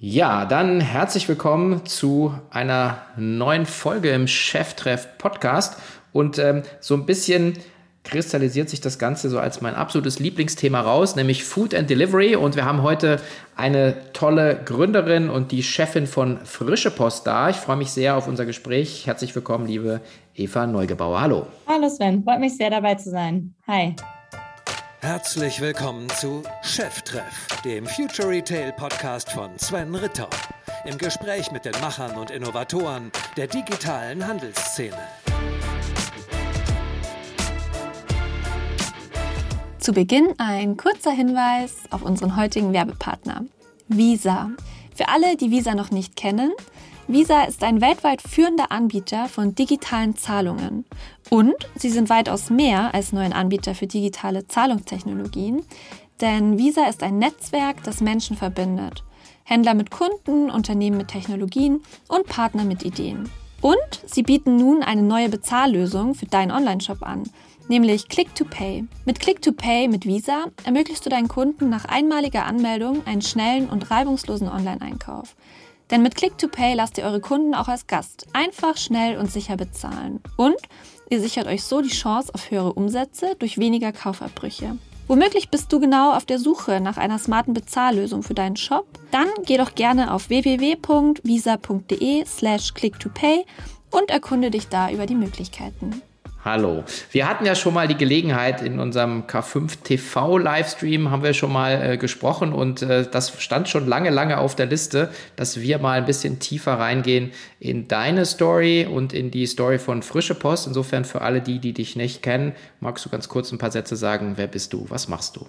Ja, dann herzlich willkommen zu einer neuen Folge im Cheftreff Podcast. Und ähm, so ein bisschen kristallisiert sich das Ganze so als mein absolutes Lieblingsthema raus, nämlich Food and Delivery. Und wir haben heute eine tolle Gründerin und die Chefin von Frische Post da. Ich freue mich sehr auf unser Gespräch. Herzlich willkommen, liebe Eva Neugebauer. Hallo. Hallo Sven, freut mich sehr dabei zu sein. Hi. Herzlich willkommen zu Cheftreff, dem Future Retail Podcast von Sven Ritter. Im Gespräch mit den Machern und Innovatoren der digitalen Handelsszene. Zu Beginn ein kurzer Hinweis auf unseren heutigen Werbepartner, Visa. Für alle, die Visa noch nicht kennen, Visa ist ein weltweit führender Anbieter von digitalen Zahlungen und sie sind weitaus mehr als nur ein Anbieter für digitale Zahlungstechnologien, denn Visa ist ein Netzwerk, das Menschen verbindet. Händler mit Kunden, Unternehmen mit Technologien und Partner mit Ideen. Und sie bieten nun eine neue Bezahllösung für deinen Onlineshop an, nämlich Click-to-Pay. Mit Click-to-Pay mit Visa ermöglichst du deinen Kunden nach einmaliger Anmeldung einen schnellen und reibungslosen Online-Einkauf. Denn mit Click-to-Pay lasst ihr eure Kunden auch als Gast einfach, schnell und sicher bezahlen. Und ihr sichert euch so die Chance auf höhere Umsätze durch weniger Kaufabbrüche. Womöglich bist du genau auf der Suche nach einer smarten Bezahllösung für deinen Shop? Dann geh doch gerne auf www.visa.de slash click-to-pay und erkunde dich da über die Möglichkeiten. Hallo. Wir hatten ja schon mal die Gelegenheit in unserem K5 TV Livestream haben wir schon mal äh, gesprochen und äh, das stand schon lange, lange auf der Liste, dass wir mal ein bisschen tiefer reingehen in deine Story und in die Story von Frische Post. Insofern für alle die, die dich nicht kennen, magst du ganz kurz ein paar Sätze sagen, wer bist du, was machst du?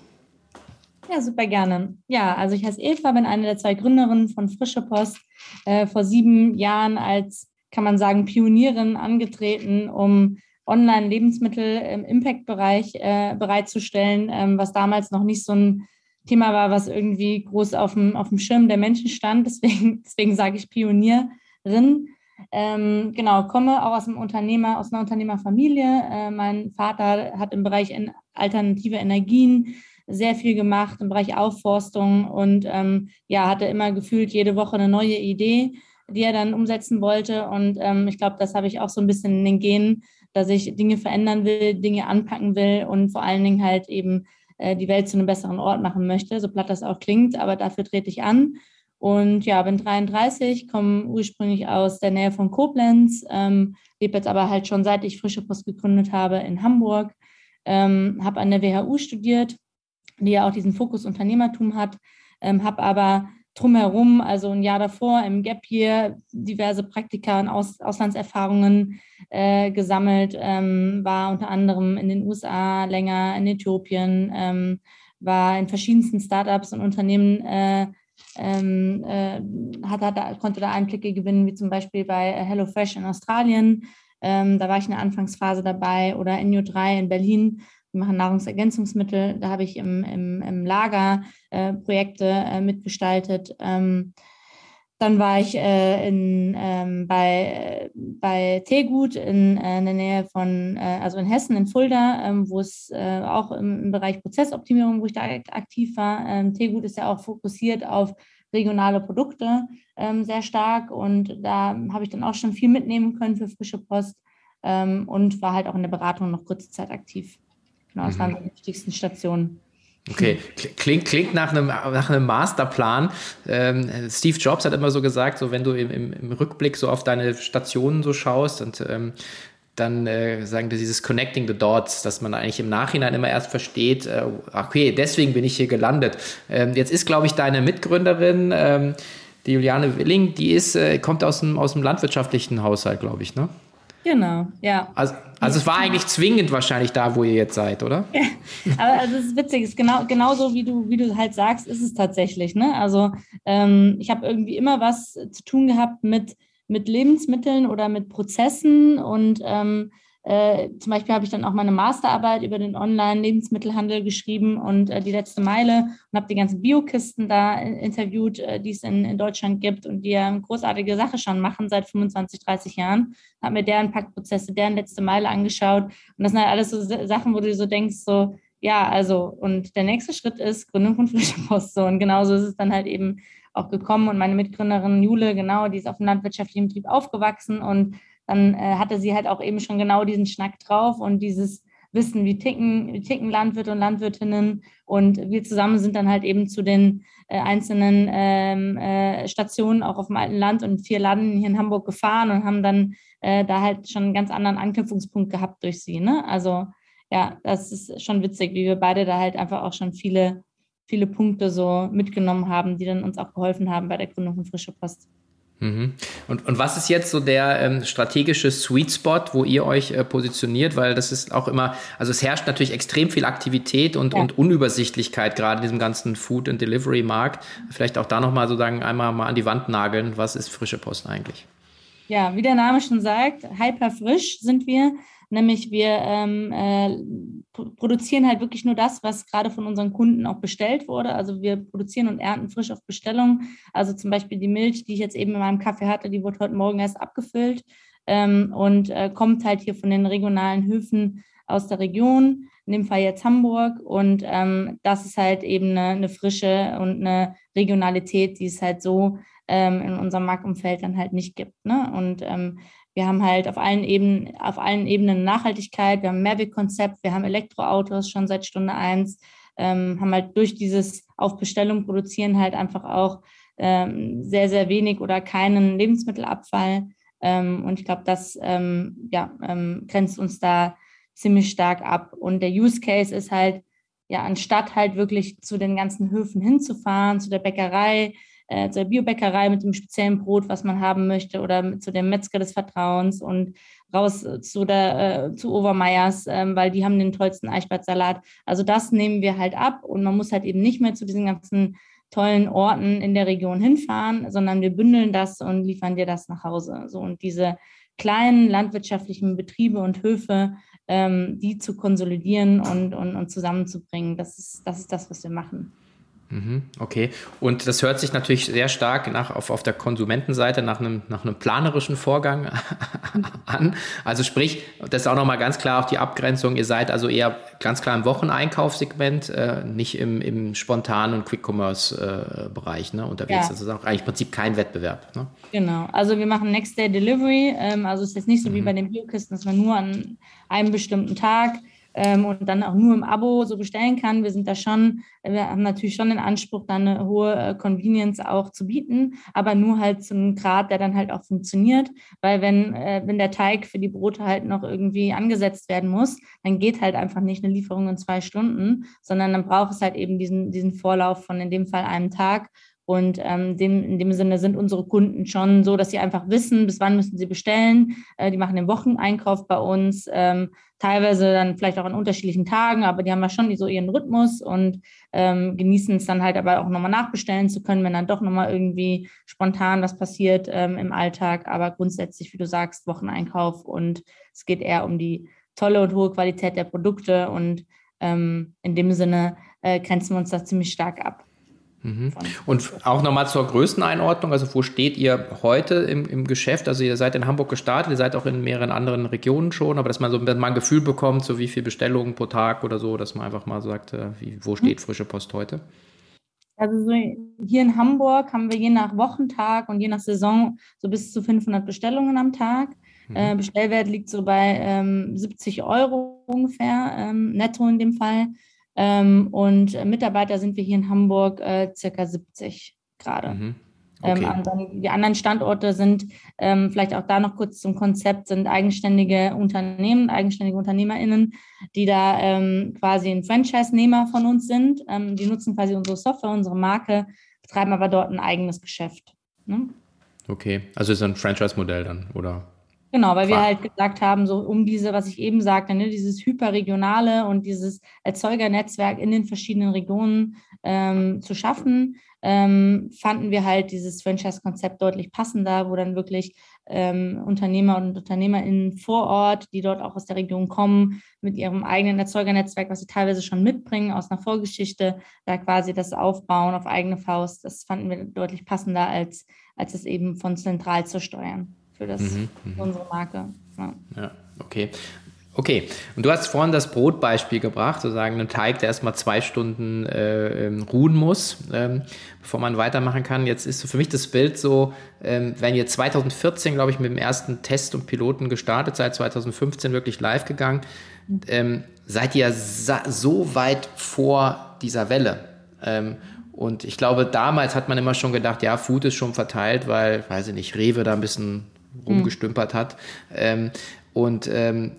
Ja, super gerne. Ja, also ich heiße Eva, bin eine der zwei Gründerinnen von Frische Post. Äh, vor sieben Jahren als, kann man sagen, Pionierin angetreten, um Online-Lebensmittel im Impact-Bereich äh, bereitzustellen, ähm, was damals noch nicht so ein Thema war, was irgendwie groß auf dem, auf dem Schirm der Menschen stand. Deswegen, deswegen sage ich Pionierin. Ähm, genau, komme auch aus einem Unternehmer, aus einer Unternehmerfamilie. Äh, mein Vater hat im Bereich alternative Energien sehr viel gemacht, im Bereich Aufforstung und ähm, ja, hatte immer gefühlt jede Woche eine neue Idee, die er dann umsetzen wollte. Und ähm, ich glaube, das habe ich auch so ein bisschen in den Genen, dass ich Dinge verändern will, Dinge anpacken will und vor allen Dingen halt eben äh, die Welt zu einem besseren Ort machen möchte, so platt das auch klingt, aber dafür trete ich an. Und ja, bin 33, komme ursprünglich aus der Nähe von Koblenz, ähm, lebe jetzt aber halt schon seit ich Frische Post gegründet habe in Hamburg, ähm, habe an der WHU studiert, die ja auch diesen Fokus Unternehmertum hat, ähm, habe aber drumherum, also ein Jahr davor im Gap Year, diverse Praktika und Aus Auslandserfahrungen äh, gesammelt, ähm, war unter anderem in den USA länger, in Äthiopien, ähm, war in verschiedensten Startups und Unternehmen, äh, ähm, äh, hat, hat, konnte da Einblicke gewinnen, wie zum Beispiel bei HelloFresh in Australien. Ähm, da war ich in der Anfangsphase dabei oder NU3 in Berlin wir machen Nahrungsergänzungsmittel. Da habe ich im, im, im Lager äh, Projekte äh, mitgestaltet. Ähm, dann war ich äh, in, ähm, bei, bei Teegut in, äh, in der Nähe von, äh, also in Hessen, in Fulda, ähm, wo es äh, auch im, im, Bereich Prozessoptimierung, wo ich da aktiv war. Ähm, Teegut ist ja auch fokussiert auf regionale Produkte ähm, sehr stark und da habe ich dann auch schon viel mitnehmen können für frische Post ähm, und war halt auch in der Beratung noch kurze Zeit aktiv. Genau, das mhm. waren die wichtigsten Stationen. Okay, klingt, klingt nach, einem, nach einem Masterplan. Ähm, Steve Jobs hat immer so gesagt, so wenn du im, im, Rückblick so auf deine Stationen so schaust und ähm, dann äh, sagen wir dieses Connecting the Dots, dass man eigentlich im Nachhinein immer erst versteht, äh, okay, deswegen bin ich hier gelandet. Ähm, jetzt ist, glaube ich, deine Mitgründerin, ähm, die Juliane Willing, die ist, äh, kommt aus dem, aus dem landwirtschaftlichen Haushalt, glaube ich, ne? Genau, ja. Also, also es war eigentlich zwingend wahrscheinlich da, wo ihr jetzt seid, oder? Ja, aber also es ist witzig, es ist genau, genauso wie du, wie du halt sagst, ist es tatsächlich. Ne? Also ähm, ich habe irgendwie immer was zu tun gehabt mit, mit Lebensmitteln oder mit Prozessen und ähm, äh, zum Beispiel habe ich dann auch meine Masterarbeit über den Online-Lebensmittelhandel geschrieben und äh, die letzte Meile und habe die ganzen Biokisten da interviewt, äh, die es in, in, Deutschland gibt und die ja eine großartige Sache schon machen seit 25, 30 Jahren. Habe mir deren Packprozesse, deren letzte Meile angeschaut und das sind halt alles so Sachen, wo du so denkst, so, ja, also, und der nächste Schritt ist Gründung von Frische Post. So, und genauso ist es dann halt eben auch gekommen und meine Mitgründerin Jule, genau, die ist auf dem landwirtschaftlichen Betrieb aufgewachsen und dann äh, hatte sie halt auch eben schon genau diesen Schnack drauf und dieses Wissen, wie ticken, wie ticken Landwirte und Landwirtinnen. Und wir zusammen sind dann halt eben zu den äh, einzelnen ähm, äh, Stationen auch auf dem alten Land und vier Landen hier in Hamburg gefahren und haben dann äh, da halt schon einen ganz anderen Anknüpfungspunkt gehabt durch sie. Ne? Also ja, das ist schon witzig, wie wir beide da halt einfach auch schon viele, viele Punkte so mitgenommen haben, die dann uns auch geholfen haben bei der Gründung von Frische Post. Mhm. Und, und was ist jetzt so der ähm, strategische Sweet Spot, wo ihr euch äh, positioniert? Weil das ist auch immer, also es herrscht natürlich extrem viel Aktivität und, ja. und Unübersichtlichkeit gerade in diesem ganzen Food- and Delivery-Markt. Vielleicht auch da nochmal sozusagen einmal mal an die Wand nageln. Was ist frische Post eigentlich? Ja, wie der Name schon sagt, hyper frisch sind wir. Nämlich wir ähm, äh, produzieren halt wirklich nur das, was gerade von unseren Kunden auch bestellt wurde. Also wir produzieren und ernten frisch auf Bestellung. Also zum Beispiel die Milch, die ich jetzt eben in meinem Kaffee hatte, die wurde heute Morgen erst abgefüllt ähm, und äh, kommt halt hier von den regionalen Höfen aus der Region, in dem Fall jetzt Hamburg. Und ähm, das ist halt eben eine, eine, Frische und eine Regionalität, die es halt so ähm, in unserem Marktumfeld dann halt nicht gibt. Ne? Und ähm, wir haben halt auf allen Ebenen, auf allen Ebenen Nachhaltigkeit, wir haben ein Mehrwegkonzept, wir haben Elektroautos schon seit Stunde eins, ähm, haben halt durch dieses auf Bestellung produzieren halt einfach auch ähm, sehr, sehr wenig oder keinen Lebensmittelabfall. Ähm, und ich glaube, das ja, grenzt uns da ziemlich stark ab. Und der Use Case ist halt, ja, anstatt halt wirklich zu den ganzen Höfen hinzufahren, zu der Bäckerei, äh, zur Biobäckerei mit dem speziellen Brot, was man haben möchte, oder zu dem Metzger des Vertrauens und raus zu der äh, zu Overmeyers, ähm, weil die haben den tollsten Eichbertsalat. Also das nehmen wir halt ab und man muss halt eben nicht mehr zu diesen ganzen tollen Orten in der Region hinfahren, sondern wir bündeln das und liefern dir das nach Hause. So und diese kleinen landwirtschaftlichen Betriebe und Höfe, ähm, die zu konsolidieren und, und, und zusammenzubringen, das ist, das ist das, was wir machen. Mhm, okay, und das hört sich natürlich sehr stark nach, auf, auf der Konsumentenseite nach einem, nach einem planerischen Vorgang an. Also sprich, das ist auch nochmal ganz klar auch die Abgrenzung, ihr seid also eher ganz klar im Wocheneinkaufssegment, äh, nicht im, im spontanen und Quick-Commerce-Bereich äh, ne, unterwegs. Ja. Das ist auch eigentlich im Prinzip kein Wettbewerb. Ne? Genau, also wir machen Next-Day-Delivery, ähm, also es ist jetzt nicht so mhm. wie bei den Biokisten, dass man nur an einem bestimmten Tag ähm, und dann auch nur im Abo so bestellen kann. Wir sind da schon, wir haben natürlich schon den Anspruch, dann eine hohe äh, Convenience auch zu bieten, aber nur halt zu einem Grad, der dann halt auch funktioniert. Weil wenn, äh, wenn der Teig für die Brote halt noch irgendwie angesetzt werden muss, dann geht halt einfach nicht eine Lieferung in zwei Stunden, sondern dann braucht es halt eben diesen, diesen Vorlauf von in dem Fall einem Tag. Und ähm, dem, in dem Sinne sind unsere Kunden schon so, dass sie einfach wissen, bis wann müssen sie bestellen. Äh, die machen den Wocheneinkauf bei uns, ähm, teilweise dann vielleicht auch an unterschiedlichen Tagen, aber die haben ja schon so ihren Rhythmus und ähm, genießen es dann halt aber auch nochmal nachbestellen zu können, wenn dann doch nochmal irgendwie spontan was passiert ähm, im Alltag. Aber grundsätzlich, wie du sagst, Wocheneinkauf und es geht eher um die tolle und hohe Qualität der Produkte und ähm, in dem Sinne äh, grenzen wir uns da ziemlich stark ab. Mhm. Und auch nochmal zur Größeneinordnung, also wo steht ihr heute im, im Geschäft? Also ihr seid in Hamburg gestartet, ihr seid auch in mehreren anderen Regionen schon, aber dass man so mal ein Gefühl bekommt, so wie viele Bestellungen pro Tag oder so, dass man einfach mal sagt, äh, wie, wo steht mhm. frische Post heute? Also so hier in Hamburg haben wir je nach Wochentag und je nach Saison so bis zu 500 Bestellungen am Tag. Mhm. Äh, Bestellwert liegt so bei ähm, 70 Euro ungefähr, ähm, netto in dem Fall. Ähm, und Mitarbeiter sind wir hier in Hamburg äh, circa 70 gerade. Mhm. Ähm, okay. Ähm, die anderen Standorte sind ähm, vielleicht auch da noch kurz zum Konzept, sind eigenständige Unternehmen, eigenständige UnternehmerInnen, die da ähm, quasi ein Franchise-Nehmer von uns sind. Ähm, die nutzen quasi unsere Software, unsere Marke, betreiben aber dort ein eigenes Geschäft. Ne? Okay, also ist ein Franchise-Modell dann, oder? Genau, weil wir halt gesagt haben, so um diese, was ich eben sagte, ne, dieses hyperregionale und dieses Erzeugernetzwerk in den verschiedenen Regionen ähm, zu schaffen, ähm, fanden wir halt dieses Franchise-Konzept deutlich passender, wo dann wirklich ähm, Unternehmer und UnternehmerInnen vor Ort, die dort auch aus der Region kommen, mit ihrem eigenen Erzeugernetzwerk, was sie teilweise schon mitbringen aus einer Vorgeschichte, da quasi das aufbauen auf eigene Faust. Das fanden wir deutlich passender, als, als es eben von zentral zu steuern für, das, mhm, für mhm. unsere Marke. Ja. ja, okay. Okay, und du hast vorhin das Brotbeispiel gebracht, sozusagen einen Teig, der erstmal zwei Stunden äh, ähm, ruhen muss, ähm, bevor man weitermachen kann. Jetzt ist für mich das Bild so, ähm, wenn ihr 2014, glaube ich, mit dem ersten Test und Piloten gestartet seid, 2015 wirklich live gegangen, ähm, seid ihr so weit vor dieser Welle. Ähm, und ich glaube, damals hat man immer schon gedacht, ja, Food ist schon verteilt, weil, weiß ich nicht, Rewe da ein bisschen rumgestümpert hat. Ähm, und ähm,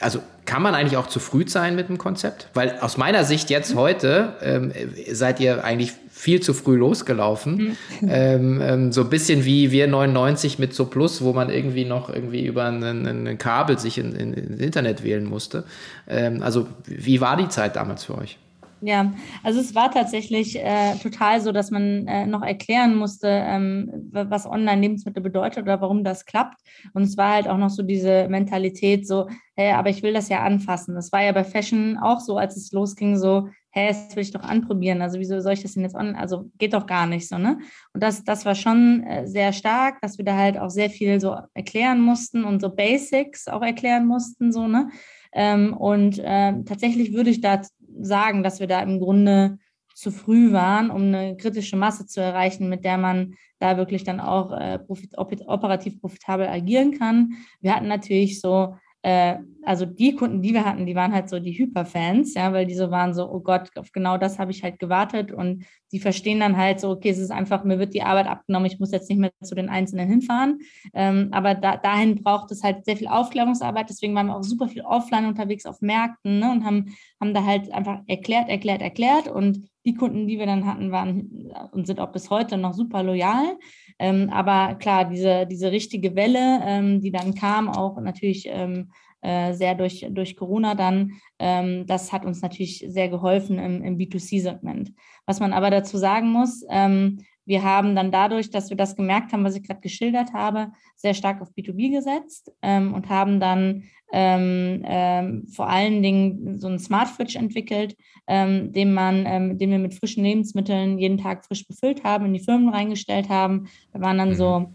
also kann man eigentlich auch zu früh sein mit dem Konzept? Weil aus meiner Sicht jetzt heute ähm, seid ihr eigentlich viel zu früh losgelaufen. Mhm. Ähm, ähm, so ein bisschen wie wir 99 mit So Plus, wo man irgendwie noch irgendwie über ein Kabel sich in, in, ins Internet wählen musste. Ähm, also wie war die Zeit damals für euch? Ja, also es war tatsächlich äh, total so, dass man äh, noch erklären musste, ähm, was Online-Lebensmittel bedeutet oder warum das klappt. Und es war halt auch noch so diese Mentalität so, hey, aber ich will das ja anfassen. Das war ja bei Fashion auch so, als es losging, so, hey, das will ich doch anprobieren. Also wieso soll ich das denn jetzt online? Also geht doch gar nicht so, ne? Und das, das war schon äh, sehr stark, dass wir da halt auch sehr viel so erklären mussten und so Basics auch erklären mussten, so, ne? Ähm, und äh, tatsächlich würde ich da sagen, dass wir da im Grunde zu früh waren, um eine kritische Masse zu erreichen, mit der man da wirklich dann auch äh, profit operativ profitabel agieren kann. Wir hatten natürlich so äh, also die Kunden, die wir hatten, die waren halt so die Hyperfans, ja, weil die so waren so, oh Gott, auf genau das habe ich halt gewartet und die verstehen dann halt so, okay, es ist einfach, mir wird die Arbeit abgenommen, ich muss jetzt nicht mehr zu den Einzelnen hinfahren. Ähm, aber da, dahin braucht es halt sehr viel Aufklärungsarbeit, deswegen waren wir auch super viel offline unterwegs auf Märkten ne, und haben, haben da halt einfach erklärt, erklärt, erklärt und die Kunden, die wir dann hatten, waren und sind auch bis heute noch super loyal. Ähm, aber klar, diese, diese richtige Welle, ähm, die dann kam, auch natürlich ähm, äh, sehr durch, durch Corona dann, ähm, das hat uns natürlich sehr geholfen im, im B2C-Segment. Was man aber dazu sagen muss, ähm, wir haben dann dadurch, dass wir das gemerkt haben, was ich gerade geschildert habe, sehr stark auf B2B gesetzt ähm, und haben dann ähm, ähm, vor allen Dingen so einen Smart Fridge entwickelt, ähm, den man, ähm, den wir mit frischen Lebensmitteln jeden Tag frisch befüllt haben, in die Firmen reingestellt haben. Da waren dann mhm. so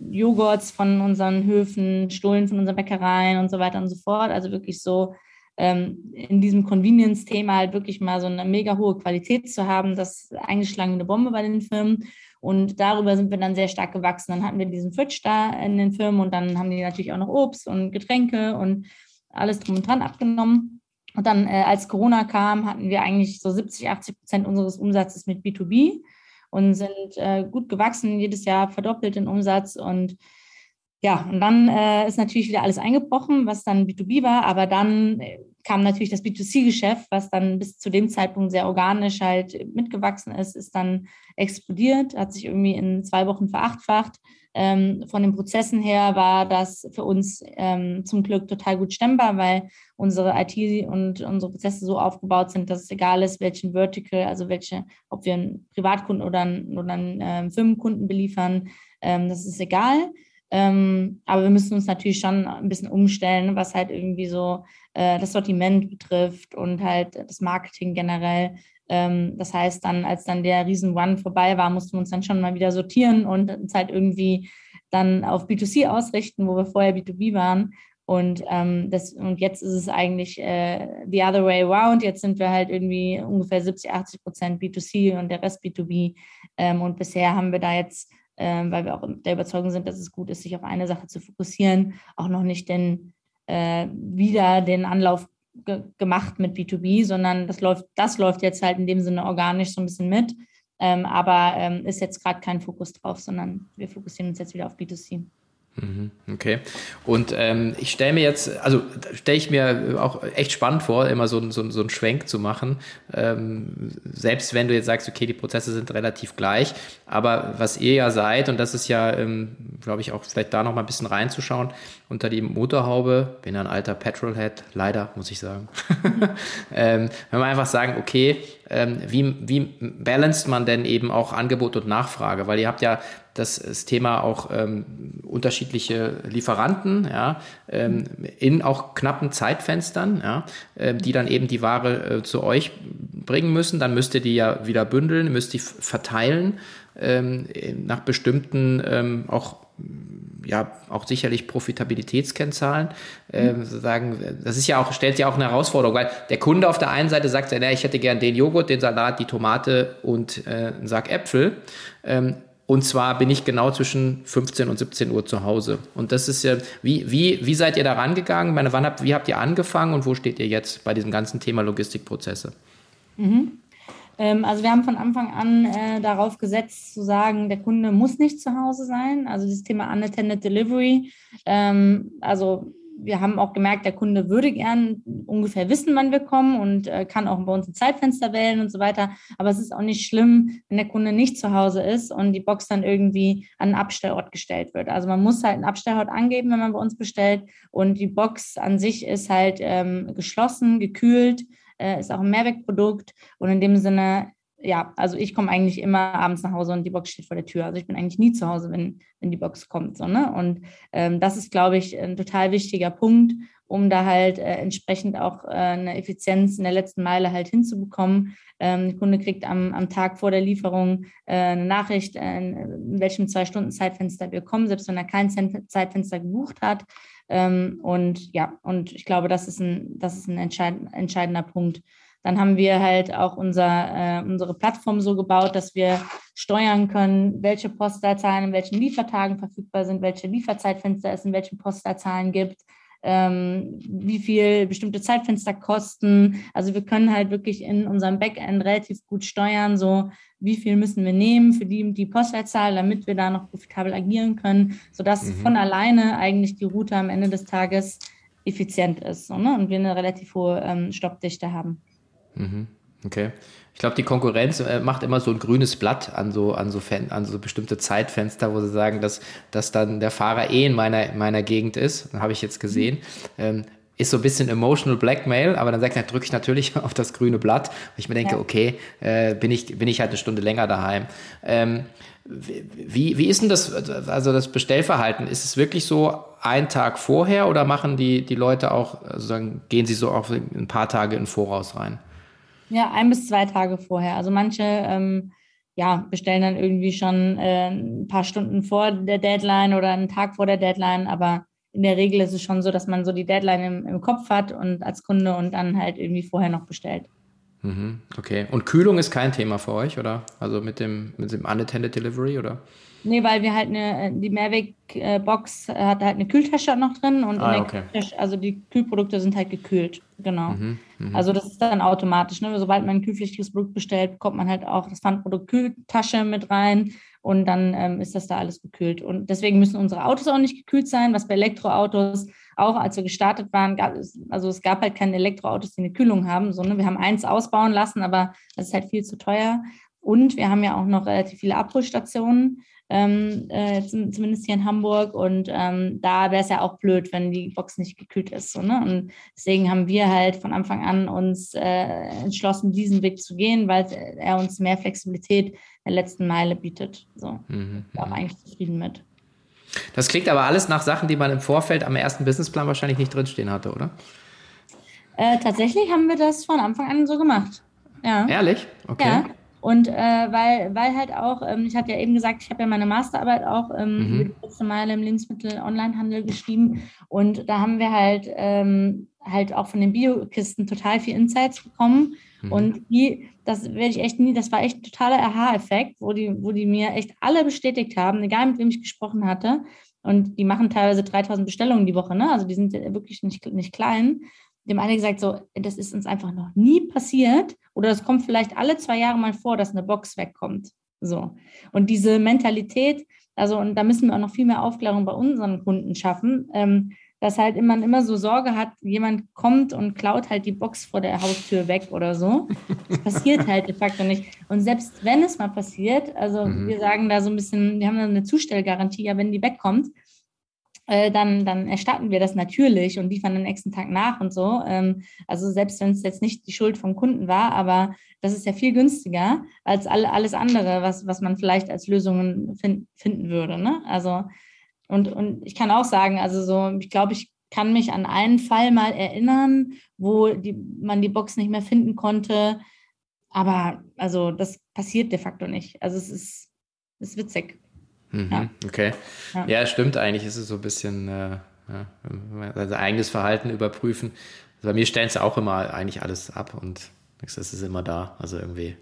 Joghurts von unseren Höfen, Stullen von unseren Bäckereien und so weiter und so fort. Also wirklich so ähm, in diesem Convenience-Thema halt wirklich mal so eine mega hohe Qualität zu haben, das ist eingeschlagene Bombe bei den Firmen. Und darüber sind wir dann sehr stark gewachsen. Dann hatten wir diesen Fridge da in den Firmen und dann haben die natürlich auch noch Obst und Getränke und alles drum und dran abgenommen. Und dann, äh, als Corona kam, hatten wir eigentlich so 70, 80 Prozent unseres Umsatzes mit B2B und sind äh, gut gewachsen, jedes Jahr verdoppelt den Umsatz und ja, und dann äh, ist natürlich wieder alles eingebrochen, was dann B2B war, aber dann äh, kam natürlich das B2C-Geschäft, was dann bis zu dem Zeitpunkt sehr organisch halt mitgewachsen ist, ist dann explodiert, hat sich irgendwie in zwei Wochen verachtfacht. Ähm, von den Prozessen her war das für uns ähm, zum Glück total gut stemmbar, weil unsere IT und unsere Prozesse so aufgebaut sind, dass es egal ist, welchen Vertical, also welche, ob wir einen Privatkunden oder einen, oder einen äh, Firmenkunden beliefern, ähm, das ist egal. Ähm, aber wir müssen uns natürlich schon ein bisschen umstellen, was halt irgendwie so äh, das Sortiment betrifft und halt das Marketing generell. Ähm, das heißt, dann, als dann der Riesen One vorbei war, mussten wir uns dann schon mal wieder sortieren und uns halt irgendwie dann auf B2C ausrichten, wo wir vorher B2B waren. Und, ähm, das, und jetzt ist es eigentlich äh, the other way around. Jetzt sind wir halt irgendwie ungefähr 70, 80 Prozent B2C und der Rest B2B. Ähm, und bisher haben wir da jetzt ähm, weil wir auch der Überzeugung sind, dass es gut ist, sich auf eine Sache zu fokussieren, auch noch nicht den, äh, wieder den Anlauf ge gemacht mit B2B, sondern das läuft, das läuft jetzt halt in dem Sinne organisch so ein bisschen mit, ähm, aber ähm, ist jetzt gerade kein Fokus drauf, sondern wir fokussieren uns jetzt wieder auf B2C. Mhm, okay. Und ähm, ich stelle mir jetzt, also stelle ich mir auch echt spannend vor, immer so, so, so einen Schwenk zu machen. Ähm, selbst wenn du jetzt sagst, okay, die Prozesse sind relativ gleich, aber was ihr ja seid, und das ist ja, ähm, glaube ich, auch vielleicht da noch mal ein bisschen reinzuschauen, unter die Motorhaube, bin ein alter Petrolhead, leider, muss ich sagen. ähm, wenn wir einfach sagen, okay, ähm, wie, wie balanced man denn eben auch Angebot und Nachfrage? Weil ihr habt ja das, das Thema auch ähm, unterschiedliche Lieferanten, ja, ähm, in auch knappen Zeitfenstern, ja, äh, die dann eben die Ware äh, zu euch bringen müssen. Dann müsst ihr die ja wieder bündeln, müsst die verteilen ähm, nach bestimmten ähm, auch ja auch sicherlich Profitabilitätskennzahlen. Ähm, sagen, das ist ja auch, stellt ja auch eine Herausforderung, weil der Kunde auf der einen Seite sagt, ja, ich hätte gern den Joghurt, den Salat, die Tomate und äh, einen Sack Äpfel. Ähm, und zwar bin ich genau zwischen 15 und 17 Uhr zu Hause. Und das ist ja, wie, wie, wie seid ihr da rangegangen? Meine, wann habt, wie habt ihr angefangen und wo steht ihr jetzt bei diesem ganzen Thema Logistikprozesse? Mhm. Ähm, also wir haben von Anfang an äh, darauf gesetzt zu sagen, der Kunde muss nicht zu Hause sein. Also das Thema Unattended Delivery. Ähm, also wir haben auch gemerkt, der Kunde würde gern ungefähr wissen, wann wir kommen und äh, kann auch bei uns ein Zeitfenster wählen und so weiter. Aber es ist auch nicht schlimm, wenn der Kunde nicht zu Hause ist und die Box dann irgendwie an einen Abstellort gestellt wird. Also man muss halt einen Abstellort angeben, wenn man bei uns bestellt. Und die Box an sich ist halt ähm, geschlossen, gekühlt, äh, ist auch ein Mehrwegprodukt. Und in dem Sinne ja, also ich komme eigentlich immer abends nach Hause und die Box steht vor der Tür. Also ich bin eigentlich nie zu Hause, wenn, wenn die Box kommt. So, ne? Und ähm, das ist, glaube ich, ein total wichtiger Punkt, um da halt äh, entsprechend auch äh, eine Effizienz in der letzten Meile halt hinzubekommen. Ähm, der Kunde kriegt am, am Tag vor der Lieferung äh, eine Nachricht, äh, in welchem Zwei-Stunden-Zeitfenster wir kommen, selbst wenn er kein Zeitfenster gebucht hat. Ähm, und ja, und ich glaube, das ist ein, das ist ein entscheid entscheidender Punkt. Dann haben wir halt auch unser, äh, unsere Plattform so gebaut, dass wir steuern können, welche Postleitzahlen in welchen Liefertagen verfügbar sind, welche Lieferzeitfenster es in welchen Postleitzahlen gibt, ähm, wie viel bestimmte Zeitfenster kosten. Also wir können halt wirklich in unserem Backend relativ gut steuern, so wie viel müssen wir nehmen für die, die Postleitzahl, damit wir da noch profitabel agieren können, sodass mhm. von alleine eigentlich die Route am Ende des Tages effizient ist so, ne? und wir eine relativ hohe ähm, Stoppdichte haben. Mhm. Okay. Ich glaube, die Konkurrenz äh, macht immer so ein grünes Blatt an so, an so, Fen an so bestimmte Zeitfenster, wo sie sagen, dass, dass dann der Fahrer eh in meiner, meiner Gegend ist. Habe ich jetzt gesehen. Ähm, ist so ein bisschen emotional Blackmail, aber dann sagt er, drücke ich natürlich auf das grüne Blatt. Und ich mir denke, ja. okay, äh, bin, ich, bin ich halt eine Stunde länger daheim. Ähm, wie, wie ist denn das, also das Bestellverhalten? Ist es wirklich so ein Tag vorher oder machen die, die Leute auch, also dann gehen sie so auf ein paar Tage in Voraus rein? Ja, ein bis zwei Tage vorher. Also manche ähm, ja, bestellen dann irgendwie schon äh, ein paar Stunden vor der Deadline oder einen Tag vor der Deadline, aber in der Regel ist es schon so, dass man so die Deadline im, im Kopf hat und als Kunde und dann halt irgendwie vorher noch bestellt. Mhm, okay. Und Kühlung ist kein Thema für euch, oder? Also mit dem, mit dem Unattended Delivery, oder? Nee, weil wir halt eine, die Mehrweg-Box hat halt eine Kühltasche noch drin und ah, okay. Also die Kühlprodukte sind halt gekühlt. Genau. Mhm, mh. Also das ist dann automatisch. Ne? Sobald man ein kühlpflichtiges Produkt bestellt, bekommt man halt auch das Pfandprodukt Kühltasche mit rein und dann ähm, ist das da alles gekühlt. Und deswegen müssen unsere Autos auch nicht gekühlt sein, was bei Elektroautos auch, als wir gestartet waren, gab es, also es gab halt keine Elektroautos, die eine Kühlung haben. So, ne? Wir haben eins ausbauen lassen, aber das ist halt viel zu teuer. Und wir haben ja auch noch relativ viele Abholstationen ähm, äh, zumindest hier in Hamburg. Und ähm, da wäre es ja auch blöd, wenn die Box nicht gekühlt ist. So, ne? Und deswegen haben wir halt von Anfang an uns äh, entschlossen, diesen Weg zu gehen, weil er uns mehr Flexibilität in der letzten Meile bietet. So, mhm. auch eigentlich zufrieden mit. Das klingt aber alles nach Sachen, die man im Vorfeld am ersten Businessplan wahrscheinlich nicht drinstehen hatte, oder? Äh, tatsächlich haben wir das von Anfang an so gemacht. Ja. Ehrlich? Okay. Ja. Und äh, weil, weil halt auch, ähm, ich hatte ja eben gesagt, ich habe ja meine Masterarbeit auch ähm, mhm. die letzte Meile im Lebensmittel-Onlinehandel geschrieben. Und da haben wir halt, ähm, halt auch von den Biokisten total viel Insights bekommen. Mhm. Und die, das werde ich echt nie, das war echt totaler Aha-Effekt, wo die, wo die mir echt alle bestätigt haben, egal mit wem ich gesprochen hatte. Und die machen teilweise 3000 Bestellungen die Woche, ne? Also die sind wirklich nicht, nicht klein dem einen gesagt, so, das ist uns einfach noch nie passiert oder es kommt vielleicht alle zwei Jahre mal vor, dass eine Box wegkommt. So. Und diese Mentalität, also, und da müssen wir auch noch viel mehr Aufklärung bei unseren Kunden schaffen, ähm, dass halt man immer so Sorge hat, jemand kommt und klaut halt die Box vor der Haustür weg oder so. Das passiert halt de facto nicht. Und selbst wenn es mal passiert, also mhm. wir sagen da so ein bisschen, wir haben da eine Zustellgarantie, ja, wenn die wegkommt, äh, dann, dann erstatten wir das natürlich und liefern den nächsten Tag nach und so. Ähm, also selbst wenn es jetzt nicht die Schuld vom Kunden war, aber das ist ja viel günstiger als alle, alles andere, was, was man vielleicht als Lösungen find, finden würde. Ne? Also und, und ich kann auch sagen, also so, ich glaube, ich kann mich an einen Fall mal erinnern, wo die, man die Box nicht mehr finden konnte. Aber also das passiert de facto nicht. Also es ist, ist witzig. Mhm, ja. Okay. Ja. ja. stimmt eigentlich. Ist es so ein bisschen äh, ja, also eigenes Verhalten überprüfen. Also bei mir stellen sie auch immer eigentlich alles ab und es ist immer da. Also irgendwie.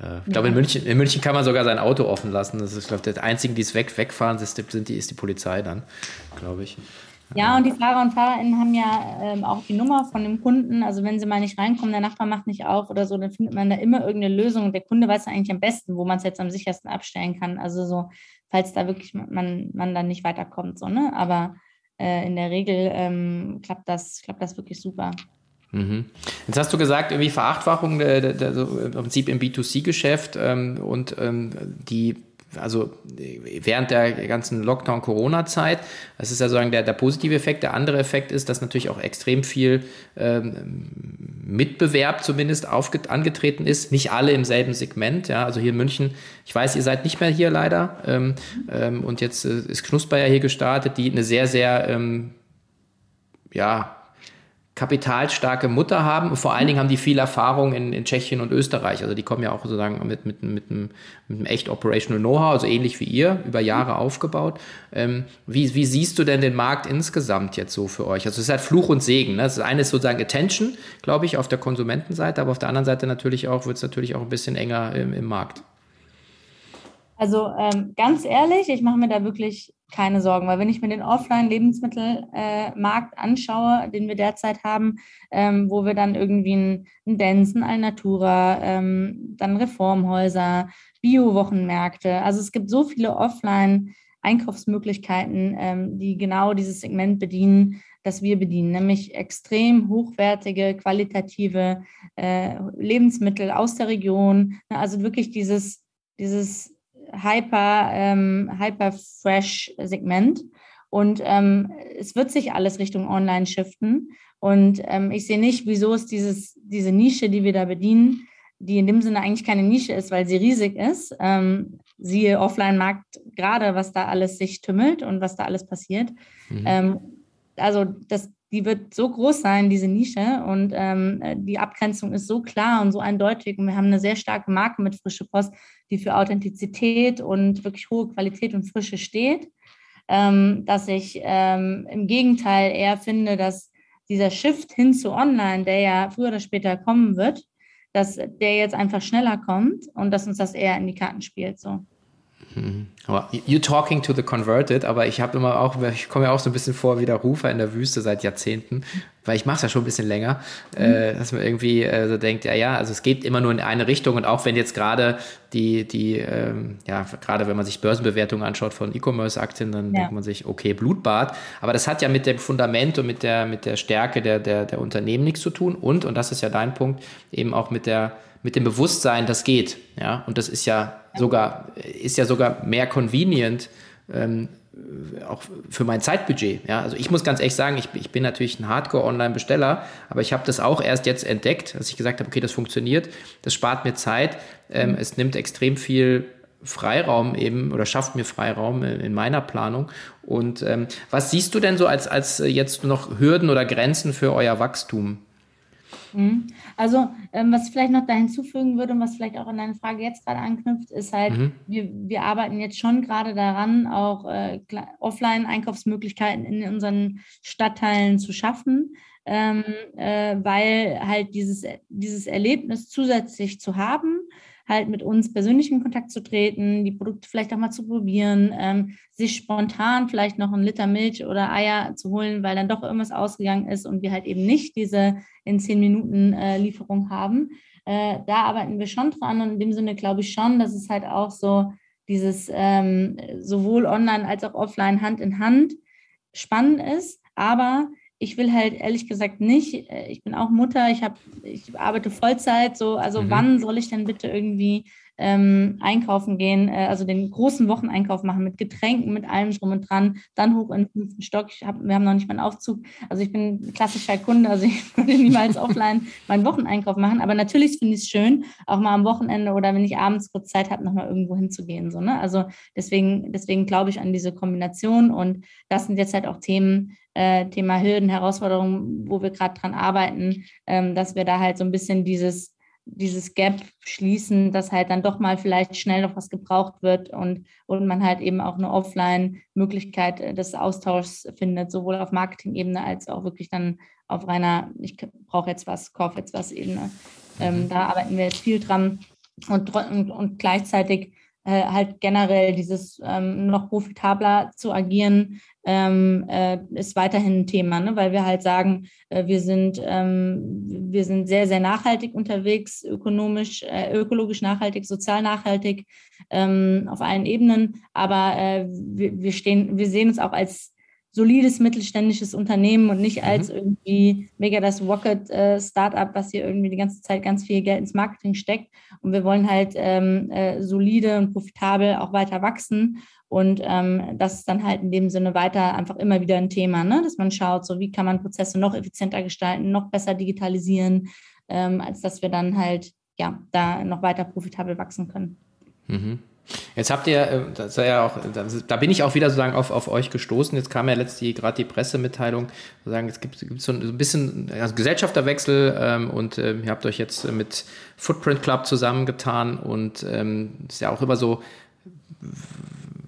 Äh, ich glaube, in München, in München kann man sogar sein Auto offen lassen. Das ist, glaube ich, der einzige, die es weg, wegfahren, ist, sind die, ist die Polizei dann, glaube ich. Ja, und die Fahrer und Fahrerinnen haben ja ähm, auch die Nummer von dem Kunden. Also wenn sie mal nicht reinkommen, der Nachbar macht nicht auf oder so, dann findet man da immer irgendeine Lösung. Und der Kunde weiß eigentlich am besten, wo man es jetzt am sichersten abstellen kann. Also so, falls da wirklich man, man dann nicht weiterkommt. So, ne? Aber äh, in der Regel ähm, klappt, das, klappt das wirklich super. Mhm. Jetzt hast du gesagt, irgendwie Verachtfachung der, der, der, so im Prinzip im B2C-Geschäft ähm, und ähm, die also während der ganzen Lockdown-Corona-Zeit. Das ist ja sozusagen der, der positive Effekt. Der andere Effekt ist, dass natürlich auch extrem viel ähm, Mitbewerb zumindest angetreten ist. Nicht alle im selben Segment. Ja, also hier in München, ich weiß, ihr seid nicht mehr hier leider. Ähm, ähm, und jetzt äh, ist Knusper ja hier gestartet, die eine sehr, sehr ähm, ja, kapitalstarke Mutter haben. Und vor allen Dingen haben die viel Erfahrung in, in Tschechien und Österreich. Also die kommen ja auch sozusagen mit, mit, mit, einem, mit einem echt Operational Know-how, also ähnlich wie ihr, über Jahre aufgebaut. Ähm, wie, wie siehst du denn den Markt insgesamt jetzt so für euch? Also es ist halt Fluch und Segen. Ne? Das eine ist sozusagen Attention, glaube ich, auf der Konsumentenseite, aber auf der anderen Seite natürlich auch, wird es natürlich auch ein bisschen enger im, im Markt. Also ähm, ganz ehrlich, ich mache mir da wirklich keine Sorgen, weil wenn ich mir den Offline-Lebensmittelmarkt äh, anschaue, den wir derzeit haben, ähm, wo wir dann irgendwie ein, ein Densen, Alnatura, ähm, dann Reformhäuser, Bio-Wochenmärkte, also es gibt so viele Offline-Einkaufsmöglichkeiten, ähm, die genau dieses Segment bedienen, das wir bedienen, nämlich extrem hochwertige, qualitative äh, Lebensmittel aus der Region, also wirklich dieses, dieses hyper, ähm, hyper fresh Segment. Und ähm, es wird sich alles Richtung Online shiften. Und ähm, ich sehe nicht, wieso es dieses, diese Nische, die wir da bedienen, die in dem Sinne eigentlich keine Nische ist, weil sie riesig ist. Ähm, siehe Offline-Markt gerade, was da alles sich tümmelt und was da alles passiert. Mhm. Ähm, also das, die wird so groß sein, diese Nische. Und ähm, die Abgrenzung ist so klar und so eindeutig. Und wir haben eine sehr starke Marke mit Frische Post, die für Authentizität und wirklich hohe Qualität und Frische steht. Ähm, dass ich ähm, im Gegenteil eher finde, dass dieser Shift hin zu Online, der ja früher oder später kommen wird, dass der jetzt einfach schneller kommt und dass uns das eher in die Karten spielt. So. Mhm. Aber you talking to the converted, aber ich habe immer auch, ich komme ja auch so ein bisschen vor wie der Rufer in der Wüste seit Jahrzehnten, weil ich mache es ja schon ein bisschen länger, mhm. äh, dass man irgendwie äh, so denkt, ja, ja, also es geht immer nur in eine Richtung und auch wenn jetzt gerade die, die, ähm, ja, gerade wenn man sich Börsenbewertungen anschaut von E-Commerce-Aktien, dann ja. denkt man sich, okay, Blutbad, aber das hat ja mit dem Fundament und mit der, mit der Stärke der, der, der Unternehmen nichts zu tun und, und das ist ja dein Punkt, eben auch mit der, mit dem Bewusstsein, das geht. Ja, und das ist ja sogar, ist ja sogar mehr convenient, ähm, auch für mein Zeitbudget. Ja, also ich muss ganz ehrlich sagen, ich, ich bin natürlich ein Hardcore-Online-Besteller, aber ich habe das auch erst jetzt entdeckt, dass ich gesagt habe, okay, das funktioniert, das spart mir Zeit, ähm, mhm. es nimmt extrem viel Freiraum eben oder schafft mir Freiraum in meiner Planung. Und ähm, was siehst du denn so als, als jetzt noch Hürden oder Grenzen für euer Wachstum? Mhm. Also, ähm, was ich vielleicht noch da hinzufügen würde und was vielleicht auch an deine Frage jetzt gerade anknüpft, ist halt, mhm. wir, wir arbeiten jetzt schon gerade daran, auch äh, Offline-Einkaufsmöglichkeiten in unseren Stadtteilen zu schaffen. Ähm, äh, weil halt dieses, dieses Erlebnis zusätzlich zu haben, halt mit uns persönlich in Kontakt zu treten, die Produkte vielleicht auch mal zu probieren, ähm, sich spontan vielleicht noch einen Liter Milch oder Eier zu holen, weil dann doch irgendwas ausgegangen ist und wir halt eben nicht diese in zehn Minuten äh, Lieferung haben. Äh, da arbeiten wir schon dran und in dem Sinne glaube ich schon, dass es halt auch so dieses ähm, sowohl online als auch offline Hand in Hand spannend ist, aber ich will halt ehrlich gesagt nicht, äh, ich bin auch Mutter, ich, hab, ich arbeite Vollzeit, so, also mhm. wann soll ich denn bitte irgendwie ähm, einkaufen gehen, äh, also den großen Wocheneinkauf machen mit Getränken, mit allem drum und dran, dann hoch in den fünften Stock. Hab, wir haben noch nicht mal einen Aufzug. Also ich bin klassischer Kunde, also ich würde niemals offline meinen Wocheneinkauf machen. Aber natürlich finde ich es schön, auch mal am Wochenende oder wenn ich abends kurz Zeit habe, nochmal irgendwo hinzugehen. So, ne? Also deswegen, deswegen glaube ich an diese Kombination und das sind jetzt halt auch Themen, äh, Thema Hürden, Herausforderungen, wo wir gerade dran arbeiten, ähm, dass wir da halt so ein bisschen dieses dieses Gap schließen, dass halt dann doch mal vielleicht schnell noch was gebraucht wird und, und man halt eben auch eine Offline-Möglichkeit äh, des Austauschs findet, sowohl auf Marketing-Ebene als auch wirklich dann auf reiner, ich brauche jetzt was, kaufe jetzt was Ebene. Ähm, mhm. da arbeiten wir jetzt viel dran und, und, und gleichzeitig äh, halt generell dieses ähm, noch profitabler zu agieren, ähm, äh, ist weiterhin ein Thema, ne? weil wir halt sagen, äh, wir, sind, ähm, wir sind sehr, sehr nachhaltig unterwegs, ökonomisch, äh, ökologisch nachhaltig, sozial nachhaltig ähm, auf allen Ebenen, aber äh, wir, wir, stehen, wir sehen uns auch als solides mittelständisches Unternehmen und nicht als mhm. irgendwie mega das Rocket äh, Startup, was hier irgendwie die ganze Zeit ganz viel Geld ins Marketing steckt. Und wir wollen halt ähm, äh, solide und profitabel auch weiter wachsen. Und ähm, das ist dann halt in dem Sinne weiter einfach immer wieder ein Thema, ne? dass man schaut, so wie kann man Prozesse noch effizienter gestalten, noch besser digitalisieren, ähm, als dass wir dann halt ja da noch weiter profitabel wachsen können. Mhm. Jetzt habt ihr, äh, das ja auch, da bin ich auch wieder sozusagen auf, auf euch gestoßen. Jetzt kam ja letztlich gerade die Pressemitteilung, sozusagen, es gibt, gibt so ein bisschen also Gesellschafterwechsel ähm, und äh, ihr habt euch jetzt mit Footprint Club zusammengetan und ähm, ist ja auch immer so,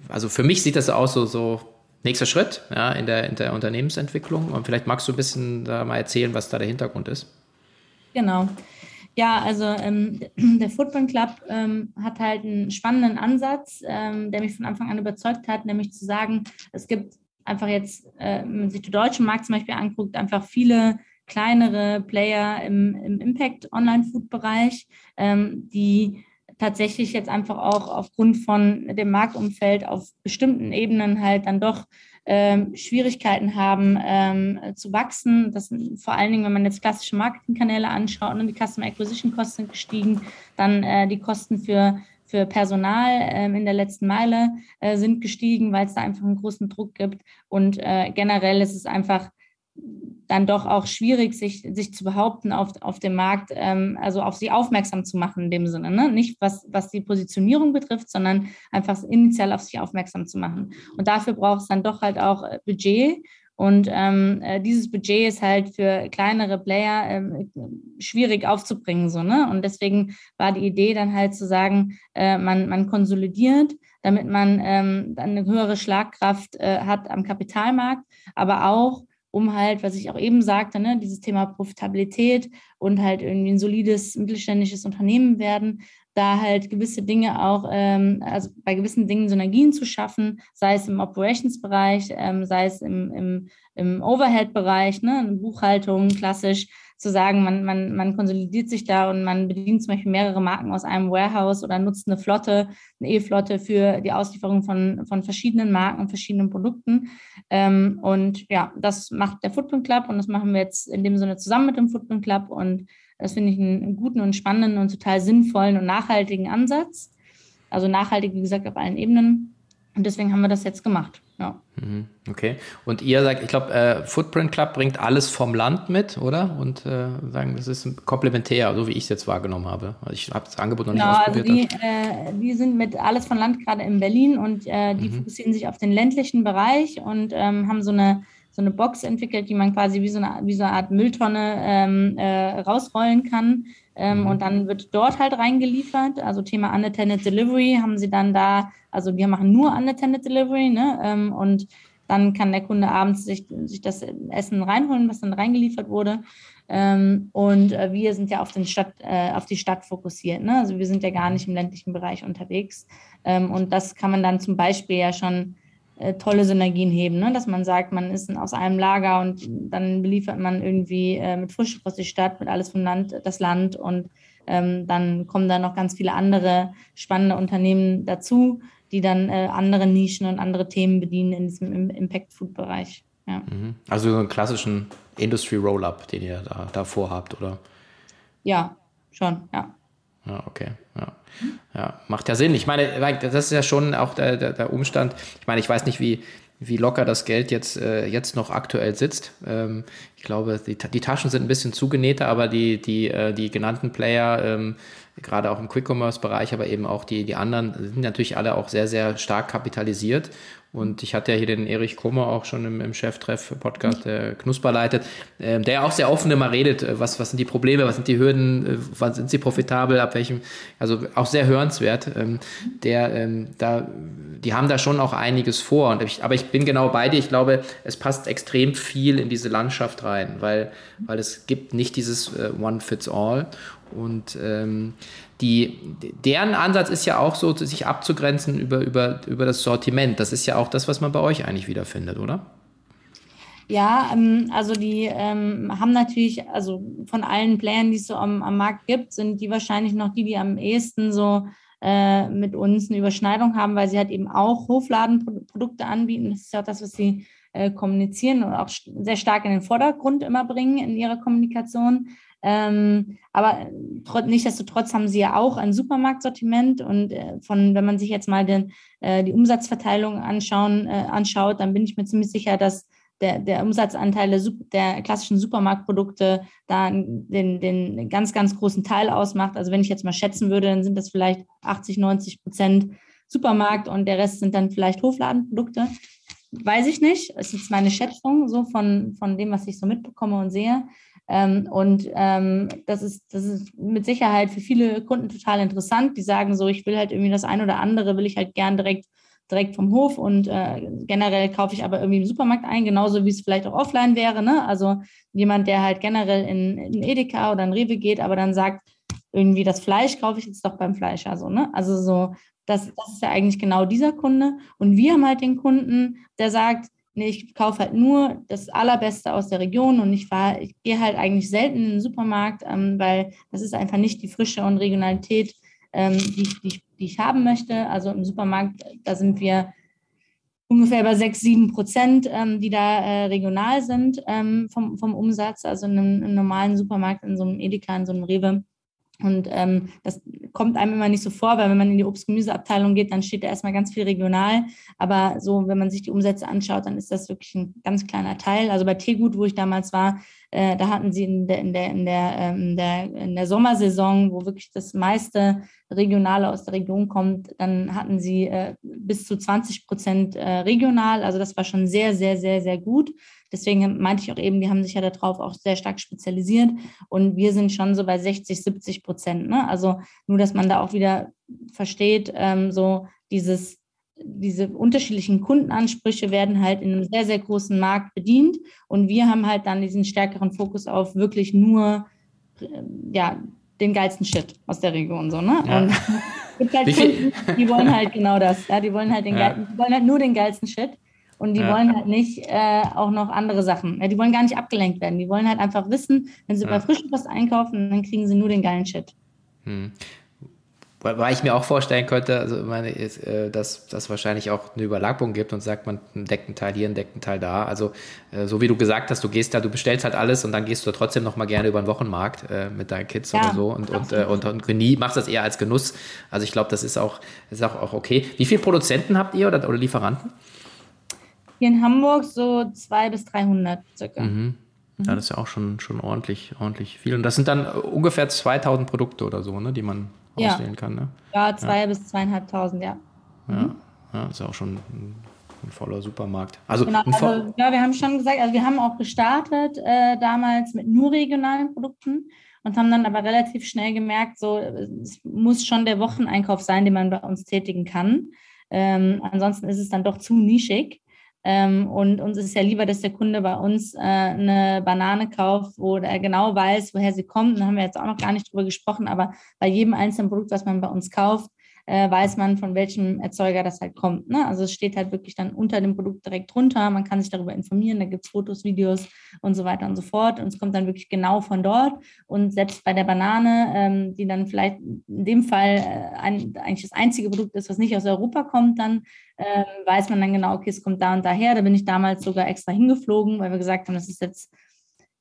also für mich sieht das aus, so, so nächster Schritt ja, in, der, in der Unternehmensentwicklung. Und vielleicht magst du ein bisschen da mal erzählen, was da der Hintergrund ist. Genau. Ja, also ähm, der Football Club ähm, hat halt einen spannenden Ansatz, ähm, der mich von Anfang an überzeugt hat, nämlich zu sagen, es gibt einfach jetzt, äh, wenn man sich den deutschen Markt zum Beispiel anguckt, einfach viele kleinere Player im, im Impact-Online-Food-Bereich, ähm, die tatsächlich jetzt einfach auch aufgrund von dem Marktumfeld auf bestimmten Ebenen halt dann doch ähm, Schwierigkeiten haben ähm, zu wachsen. Das vor allen Dingen, wenn man jetzt klassische Marketingkanäle anschaut, und ne, die Customer Acquisition Kosten sind gestiegen, dann äh, die Kosten für für Personal ähm, in der letzten Meile äh, sind gestiegen, weil es da einfach einen großen Druck gibt. Und äh, generell ist es einfach dann doch auch schwierig, sich, sich zu behaupten auf, auf dem Markt, ähm, also auf sie aufmerksam zu machen in dem Sinne. Ne? Nicht was, was die Positionierung betrifft, sondern einfach initial auf sich aufmerksam zu machen. Und dafür braucht es dann doch halt auch äh, Budget. Und ähm, äh, dieses Budget ist halt für kleinere Player ähm, schwierig aufzubringen. So, ne? Und deswegen war die Idee dann halt zu sagen, äh, man, man konsolidiert, damit man ähm, eine höhere Schlagkraft äh, hat am Kapitalmarkt, aber auch um halt, was ich auch eben sagte, ne, dieses Thema Profitabilität und halt irgendwie ein solides mittelständisches Unternehmen werden, da halt gewisse Dinge auch, ähm, also bei gewissen Dingen Synergien zu schaffen, sei es im Operations-Bereich, ähm, sei es im, im, im Overhead-Bereich, ne, Buchhaltung klassisch, zu sagen, man, man, man konsolidiert sich da und man bedient zum Beispiel mehrere Marken aus einem Warehouse oder nutzt eine Flotte, eine E-Flotte für die Auslieferung von, von verschiedenen Marken und verschiedenen Produkten. Ähm, und ja, das macht der Footprint Club und das machen wir jetzt in dem Sinne zusammen mit dem Footprint Club und das finde ich einen, einen guten und spannenden und total sinnvollen und nachhaltigen Ansatz. Also nachhaltig, wie gesagt, auf allen Ebenen. Und deswegen haben wir das jetzt gemacht. Ja. Mhm, okay. Und ihr sagt, ich glaube, äh, Footprint Club bringt alles vom Land mit, oder? Und äh, sagen, das ist komplementär, so wie ich es jetzt wahrgenommen habe. Also ich habe das Angebot noch nicht genau, ausprobiert. Also die, äh, die sind mit alles von Land gerade in Berlin und äh, die mhm. fokussieren sich auf den ländlichen Bereich und ähm, haben so eine so eine Box entwickelt, die man quasi wie so eine, wie so eine Art Mülltonne ähm, äh, rausrollen kann. Ähm, mhm. Und dann wird dort halt reingeliefert. Also Thema Unattended Delivery haben sie dann da, also wir machen nur Unattended Delivery, ne? Ähm, und dann kann der Kunde abends sich, sich das Essen reinholen, was dann reingeliefert wurde. Ähm, und äh, wir sind ja auf, den Stadt, äh, auf die Stadt fokussiert. Ne? Also wir sind ja gar nicht im ländlichen Bereich unterwegs. Ähm, und das kann man dann zum Beispiel ja schon tolle Synergien heben, ne? dass man sagt, man ist aus einem Lager und dann beliefert man irgendwie äh, mit Frischstoff aus die Stadt, mit alles vom Land, das Land und ähm, dann kommen da noch ganz viele andere spannende Unternehmen dazu, die dann äh, andere Nischen und andere Themen bedienen in diesem Impact-Food-Bereich. Ja. Mhm. Also so einen klassischen Industry-Roll-Up, den ihr da, da vorhabt, oder? Ja, schon, ja. Ja, okay. Ja. ja, macht ja Sinn. Ich meine, das ist ja schon auch der, der, der Umstand. Ich meine, ich weiß nicht, wie, wie locker das Geld jetzt, äh, jetzt noch aktuell sitzt. Ähm, ich glaube, die, die Taschen sind ein bisschen zugenähter, aber die, die, äh, die genannten Player, ähm, gerade auch im Quick-Commerce-Bereich, aber eben auch die, die anderen, sind natürlich alle auch sehr, sehr stark kapitalisiert. Und ich hatte ja hier den Erich Kummer auch schon im, im Cheftreff-Podcast, der Knusper leitet, äh, der ja auch sehr offen immer redet, äh, was, was sind die Probleme, was sind die Hürden, äh, wann sind sie profitabel, ab welchem, also auch sehr hörenswert. Ähm, der, ähm, da, die haben da schon auch einiges vor. Und ich, aber ich bin genau bei dir. Ich glaube, es passt extrem viel in diese Landschaft rein, weil, weil es gibt nicht dieses äh, One Fits All. Und ähm, die, deren Ansatz ist ja auch so, sich abzugrenzen über, über, über das Sortiment. Das ist ja auch das, was man bei euch eigentlich wiederfindet, oder? Ja, ähm, also die ähm, haben natürlich, also von allen Playern, die es so am, am Markt gibt, sind die wahrscheinlich noch die, die am ehesten so äh, mit uns eine Überschneidung haben, weil sie halt eben auch Hofladenprodukte anbieten. Das ist ja auch das, was sie äh, kommunizieren und auch sehr stark in den Vordergrund immer bringen in ihrer Kommunikation. Ähm, aber nichtsdestotrotz haben sie ja auch ein Supermarktsortiment und äh, von, wenn man sich jetzt mal den, äh, die Umsatzverteilung anschauen, äh, anschaut, dann bin ich mir ziemlich sicher, dass der, der Umsatzanteil der, der, klassischen Supermarktprodukte da den, den ganz, ganz großen Teil ausmacht. Also wenn ich jetzt mal schätzen würde, dann sind das vielleicht 80, 90 Prozent Supermarkt und der Rest sind dann vielleicht Hofladenprodukte. Weiß ich nicht. Es ist meine Schätzung so von, von dem, was ich so mitbekomme und sehe. Ähm, und ähm, das, ist, das ist mit Sicherheit für viele Kunden total interessant. Die sagen so, ich will halt irgendwie das eine oder andere, will ich halt gern direkt, direkt vom Hof und äh, generell kaufe ich aber irgendwie im Supermarkt ein, genauso wie es vielleicht auch offline wäre. Ne? Also jemand, der halt generell in, in Edeka oder in Rewe geht, aber dann sagt, irgendwie das Fleisch kaufe ich jetzt doch beim Fleischer. So, ne? Also so, das, das ist ja eigentlich genau dieser Kunde. Und wir haben halt den Kunden, der sagt, nee, ich kaufe halt nur das Allerbeste aus der Region und ich fahre, ich gehe halt eigentlich selten in den Supermarkt, ähm, weil das ist einfach nicht die Frische und Regionalität, ähm, die, die, die, ich haben möchte. Also im Supermarkt, da sind wir ungefähr bei 6, 7 Prozent, ähm, die da äh, regional sind ähm, vom, vom Umsatz. Also in einem, im normalen Supermarkt, in so einem Edeka, in so einem Rewe und ähm, das kommt einem immer nicht so vor, weil wenn man in die Obst-Gemüseabteilung geht, dann steht da erstmal ganz viel regional. Aber so, wenn man sich die Umsätze anschaut, dann ist das wirklich ein ganz kleiner Teil. Also bei Teegut, wo ich damals war, äh, da hatten sie in der, in, der, in, der, ähm, in, der, in der Sommersaison, wo wirklich das meiste Regionale aus der Region kommt, dann hatten sie äh, bis zu 20 Prozent äh, regional. Also das war schon sehr, sehr, sehr, sehr gut. Deswegen meinte ich auch eben, die haben sich ja darauf auch sehr stark spezialisiert und wir sind schon so bei 60, 70 Prozent. Ne? Also nur, dass man da auch wieder versteht, ähm, so dieses, diese unterschiedlichen Kundenansprüche werden halt in einem sehr, sehr großen Markt bedient und wir haben halt dann diesen stärkeren Fokus auf wirklich nur, äh, ja, den geilsten Shit aus der Region, so, ne? Ja. Und es gibt halt Kunden, die wollen halt genau das, ja, die wollen halt den ja. geil, die wollen halt nur den geilsten Shit. Und die ja. wollen halt nicht äh, auch noch andere Sachen. Ja, die wollen gar nicht abgelenkt werden. Die wollen halt einfach wissen, wenn sie ja. bei Frischkost einkaufen, dann kriegen sie nur den geilen Shit. Hm. Weil ich mir auch vorstellen könnte, also meine, ist, äh, dass das wahrscheinlich auch eine Überlappung gibt und sagt man, ein Deckenteil hier, ein Deckenteil da. Also äh, so wie du gesagt hast, du gehst da, du bestellst halt alles und dann gehst du trotzdem noch mal gerne über den Wochenmarkt äh, mit deinen Kids ja, oder so und, und, äh, und, und, und machst das eher als Genuss. Also ich glaube, das ist auch, ist auch, auch okay. Wie viele Produzenten habt ihr oder, oder Lieferanten? Hier in Hamburg so 200 bis 300 circa. Mhm. Ja, das ist ja auch schon, schon ordentlich, ordentlich viel. Und das sind dann ungefähr 2000 Produkte oder so, ne, die man ja. auswählen kann. Ne? Ja, zwei ja. bis zweieinhalbtausend, ja. Ja, mhm. ja, ist ja auch schon ein, ein voller Supermarkt. Also, genau, also, ja, wir haben schon gesagt, also wir haben auch gestartet äh, damals mit nur regionalen Produkten und haben dann aber relativ schnell gemerkt, so es muss schon der Wocheneinkauf sein, den man bei uns tätigen kann. Ähm, ansonsten ist es dann doch zu nischig. Ähm, und uns ist ja lieber, dass der Kunde bei uns äh, eine Banane kauft, wo er genau weiß, woher sie kommt. Da haben wir jetzt auch noch gar nicht drüber gesprochen, aber bei jedem einzelnen Produkt, was man bei uns kauft, äh, weiß man, von welchem Erzeuger das halt kommt. Ne? Also es steht halt wirklich dann unter dem Produkt direkt drunter. Man kann sich darüber informieren, da gibt es Fotos, Videos und so weiter und so fort. Und es kommt dann wirklich genau von dort. Und selbst bei der Banane, ähm, die dann vielleicht in dem Fall äh, ein, eigentlich das einzige Produkt ist, was nicht aus Europa kommt, dann ähm, weiß man dann genau, okay, es kommt da und daher. Da bin ich damals sogar extra hingeflogen, weil wir gesagt haben, das ist jetzt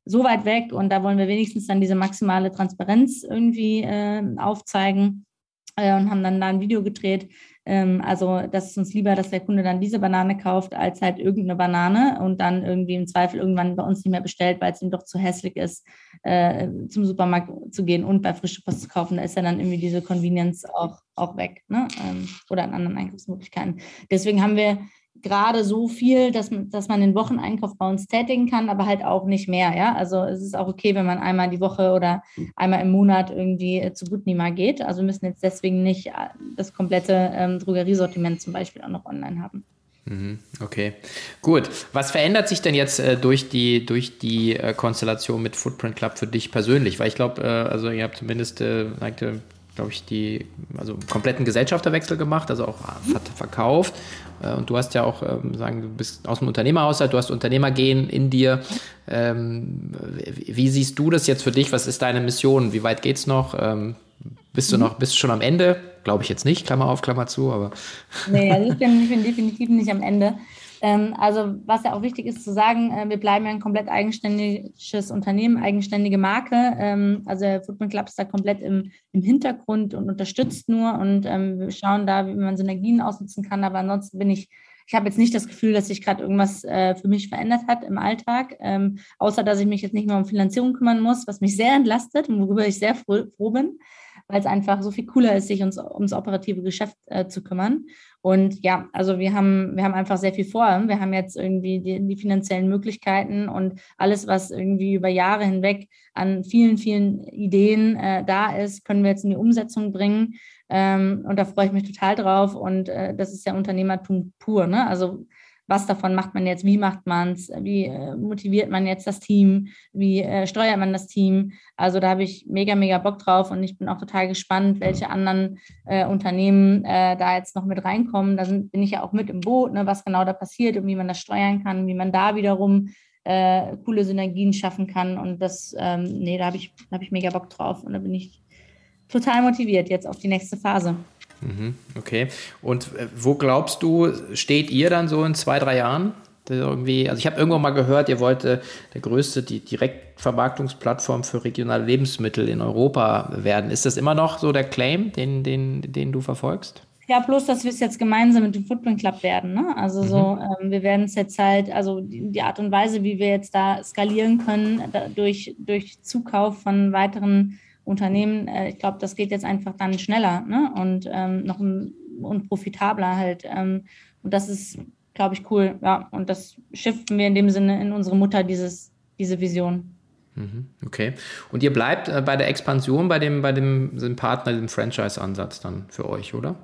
so weit weg und da wollen wir wenigstens dann diese maximale Transparenz irgendwie äh, aufzeigen äh, und haben dann da ein Video gedreht, Ähm, also das ist uns lieber, dass der Kunde dann diese Banane kauft, als halt irgendeine Banane und dann irgendwie im Zweifel irgendwann bei uns nicht mehr bestellt, weil es ihm doch zu hässlich ist, äh, zum Supermarkt zu gehen und bei frische Post zu kaufen. Da ist ja dann irgendwie diese Convenience auch, auch weg ne? Ähm, oder an anderen Einkaufsmöglichkeiten. Deswegen haben wir gerade so viel, dass, dass man den Wocheneinkauf bei uns tätigen kann, aber halt auch nicht mehr. Ja? Also es ist auch okay, wenn man einmal die Woche oder einmal im Monat irgendwie äh, zu Gutnima geht. Also wir müssen jetzt deswegen nicht äh, das komplette ähm, Drogeriesortiment zum Beispiel auch noch online haben. Mhm, okay, gut. Was verändert sich denn jetzt äh, durch die, durch die äh, Konstellation mit Footprint Club für dich persönlich? Weil ich glaube, äh, also ihr habt zumindest, äh, glaube ich, die, also kompletten Gesellschafterwechsel gemacht, also auch verkauft. Äh, und du hast ja auch, ähm, sagen, du bist aus dem Unternehmerhaushalt, du hast Unternehmergehen in dir. Ähm, wie siehst du das jetzt für dich? Was ist deine Mission? Wie weit geht's noch? Ähm, bist du mhm. noch, bist du schon am Ende? Glaube ich jetzt nicht, Klammer auf, Klammer zu, aber. Nee, also ich bin, ich bin definitiv nicht am Ende. Ähm, also was ja auch wichtig ist zu sagen, äh, wir bleiben ja ein komplett eigenständiges Unternehmen, eigenständige Marke. Ähm, also der Football Club ist da komplett im, im Hintergrund und unterstützt nur und ähm, wir schauen da, wie man Synergien ausnutzen kann. Aber ansonsten bin ich ich habe jetzt nicht das Gefühl, dass sich gerade irgendwas äh, für mich verändert hat im Alltag, außer dass ich mich jetzt nicht mehr um Finanzierung kümmern muss, was mich sehr entlastet und worüber ich sehr froh bin weil es einfach so viel cooler ist, sich uns, ums operative Geschäft äh, zu kümmern. Und ja, also wir haben, wir haben einfach sehr viel vor. Wir haben jetzt irgendwie die, die finanziellen Möglichkeiten und alles, was irgendwie über Jahre hinweg an vielen, vielen Ideen äh, da ist, können wir jetzt in die Umsetzung bringen. Ähm, und da freue ich mich total drauf. Und äh, das ist ja Unternehmertum pur. Ne? Also was davon macht man jetzt, wie macht man es, wie äh, motiviert man jetzt das Team, wie äh, steuert man das Team. Also da habe ich mega, mega Bock drauf und ich bin auch total gespannt, welche anderen äh, Unternehmen äh, da jetzt noch mit reinkommen. Da sind, bin ich ja auch mit im Boot, ne, was genau da passiert und wie man das steuern kann, wie man da wiederum äh, coole Synergien schaffen kann. Und das, ähm, nee, da habe ich, hab ich mega Bock drauf und da bin ich total motiviert jetzt auf die nächste Phase. Mhm, okay. Und äh, wo glaubst du, steht ihr dann so in zwei, drei Jahren? Irgendwie, also ich habe irgendwann mal gehört, ihr wollt äh, der größte die Direktvermarktungsplattform für regionale Lebensmittel in Europa werden. Ist das immer noch so der Claim, den, den, den du verfolgst? Ja, bloß, dass wir es jetzt gemeinsam mit dem Footprint Club werden. Ne? Also mhm. so, ähm, wir werden es jetzt halt, also die, die, Art und Weise, wie wir jetzt da skalieren können, da, durch, durch Zukauf von weiteren Unternehmen, äh, ich glaube, das geht jetzt einfach dann schneller ne? und ähm, noch und profitabler halt. Ähm, und das ist, glaube ich, cool. Ja, und das shiften wir in dem Sinne in unsere Mutter, dieses, diese Vision. Mhm, okay. Und ihr bleibt äh, bei der Expansion bei dem, bei dem, dem Partner, dem Franchise-Ansatz dann für euch, oder?